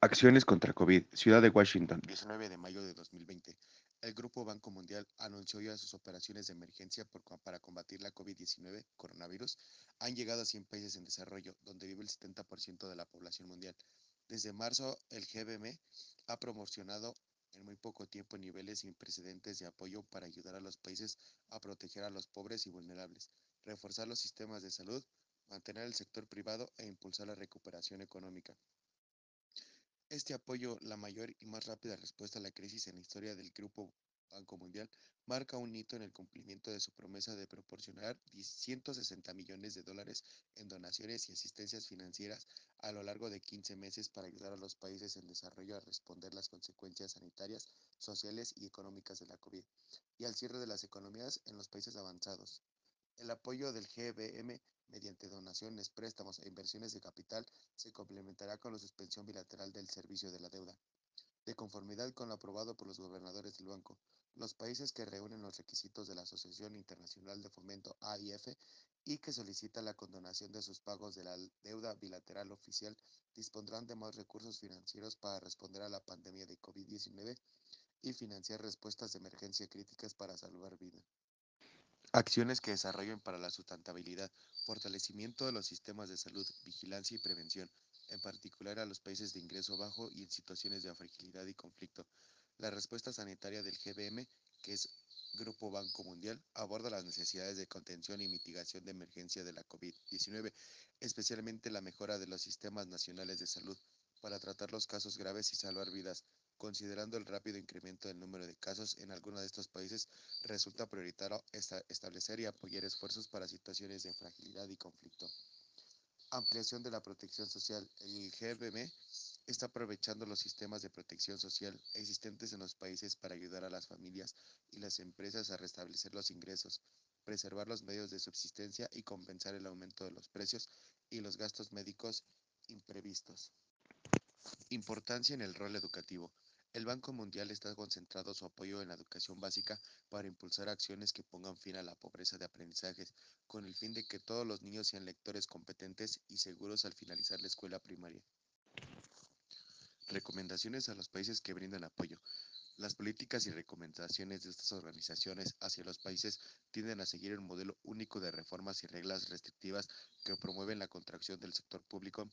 Acciones contra COVID. Ciudad de Washington, 19 de mayo de 2020. El Grupo Banco Mundial anunció ya sus operaciones de emergencia para combatir la COVID-19, coronavirus, han llegado a 100 países en desarrollo, donde vive el 70% de la población mundial. Desde marzo, el GBM ha promocionado en muy poco tiempo niveles sin precedentes de apoyo para ayudar a los países a proteger a los pobres y vulnerables, reforzar los sistemas de salud, mantener el sector privado e impulsar la recuperación económica. Este apoyo, la mayor y más rápida respuesta a la crisis en la historia del Grupo Banco Mundial, marca un hito en el cumplimiento de su promesa de proporcionar 160 millones de dólares en donaciones y asistencias financieras a lo largo de 15 meses para ayudar a los países en desarrollo a responder las consecuencias sanitarias, sociales y económicas de la COVID y al cierre de las economías en los países avanzados. El apoyo del GBM mediante donaciones, préstamos e inversiones de capital se complementará con la suspensión bilateral del servicio de la deuda. De conformidad con lo aprobado por los gobernadores del banco, los países que reúnen los requisitos de la Asociación Internacional de Fomento AIF y que solicitan la condonación de sus pagos de la deuda bilateral oficial dispondrán de más recursos financieros para responder a la pandemia de COVID-19 y financiar respuestas de emergencia críticas para salvar vidas. Acciones que desarrollen para la sustentabilidad, fortalecimiento de los sistemas de salud, vigilancia y prevención, en particular a los países de ingreso bajo y en situaciones de fragilidad y conflicto. La respuesta sanitaria del GBM, que es Grupo Banco Mundial, aborda las necesidades de contención y mitigación de emergencia de la COVID-19, especialmente la mejora de los sistemas nacionales de salud para tratar los casos graves y salvar vidas, Considerando el rápido incremento del número de casos en algunos de estos países, resulta prioritario establecer y apoyar esfuerzos para situaciones de fragilidad y conflicto. Ampliación de la protección social. El GBM está aprovechando los sistemas de protección social existentes en los países para ayudar a las familias y las empresas a restablecer los ingresos, preservar los medios de subsistencia y compensar el aumento de los precios y los gastos médicos imprevistos. Importancia en el rol educativo. El Banco Mundial está concentrado su apoyo en la educación básica para impulsar acciones que pongan fin a la pobreza de aprendizajes, con el fin de que todos los niños sean lectores competentes y seguros al finalizar la escuela primaria. Recomendaciones a los países que brindan apoyo. Las políticas y recomendaciones de estas organizaciones hacia los países tienden a seguir el modelo único de reformas y reglas restrictivas que promueven la contracción del sector público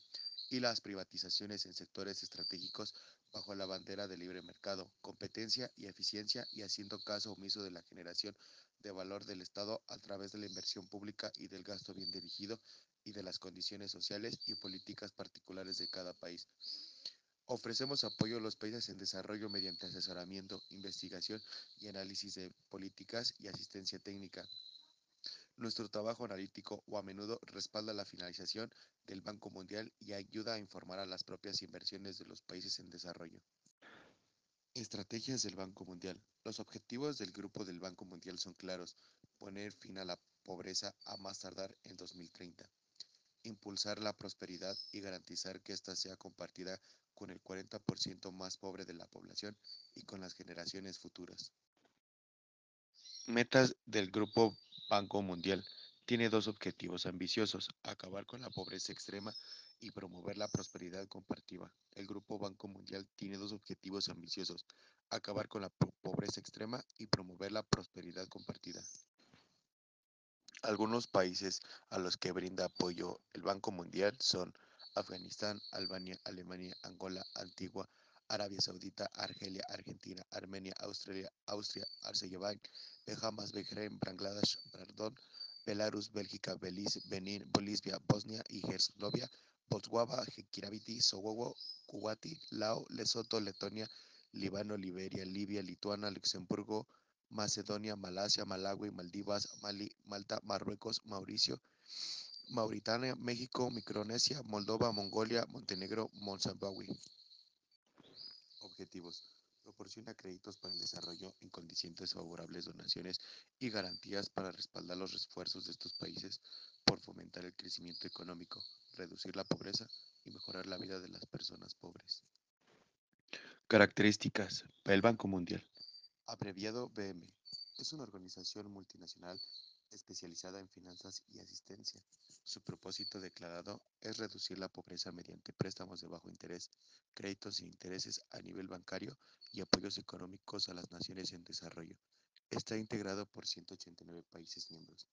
y las privatizaciones en sectores estratégicos bajo la bandera del libre mercado, competencia y eficiencia y haciendo caso omiso de la generación de valor del Estado a través de la inversión pública y del gasto bien dirigido y de las condiciones sociales y políticas particulares de cada país. Ofrecemos apoyo a los países en desarrollo mediante asesoramiento, investigación y análisis de políticas y asistencia técnica. Nuestro trabajo analítico o a menudo respalda la finalización del Banco Mundial y ayuda a informar a las propias inversiones de los países en desarrollo. Estrategias del Banco Mundial. Los objetivos del grupo del Banco Mundial son claros. Poner fin a la pobreza a más tardar en 2030. Impulsar la prosperidad y garantizar que ésta sea compartida con el 40% más pobre de la población y con las generaciones futuras. Metas del Grupo Banco Mundial tiene dos objetivos ambiciosos, acabar con la pobreza extrema y promover la prosperidad compartida. El Grupo Banco Mundial tiene dos objetivos ambiciosos, acabar con la pobreza extrema y promover la prosperidad compartida. Algunos países a los que brinda apoyo el Banco Mundial son Afganistán, Albania, Alemania, Angola, Antigua, Arabia Saudita, Argelia, Argentina, Armenia, Australia, Austria, Azerbaiyán, Bahamas, Bahrein, Bangladesh, perdón, Belarus, Bélgica, Belice, Benín, Bolivia, Bosnia y Herzegovina, Botswana, Kiribati, Sowowo, Kuwait, Lao, Lesoto, Letonia, Líbano, Liberia, Libia, Lituania, Luxemburgo, Macedonia, Malasia, Malawi, Maldivas, Mali, Malta, Marruecos, Mauricio, Mauritania, México, Micronesia, Moldova, Mongolia, Montenegro, Mozambique. Proporciona créditos para el desarrollo en condiciones favorables, donaciones y garantías para respaldar los esfuerzos de estos países por fomentar el crecimiento económico, reducir la pobreza y mejorar la vida de las personas pobres. Características. El Banco Mundial. Abreviado BM. Es una organización multinacional especializada en finanzas y asistencia. Su propósito declarado es reducir la pobreza mediante préstamos de bajo interés, créditos sin intereses a nivel bancario y apoyos económicos a las naciones en desarrollo. Está integrado por 189 países miembros.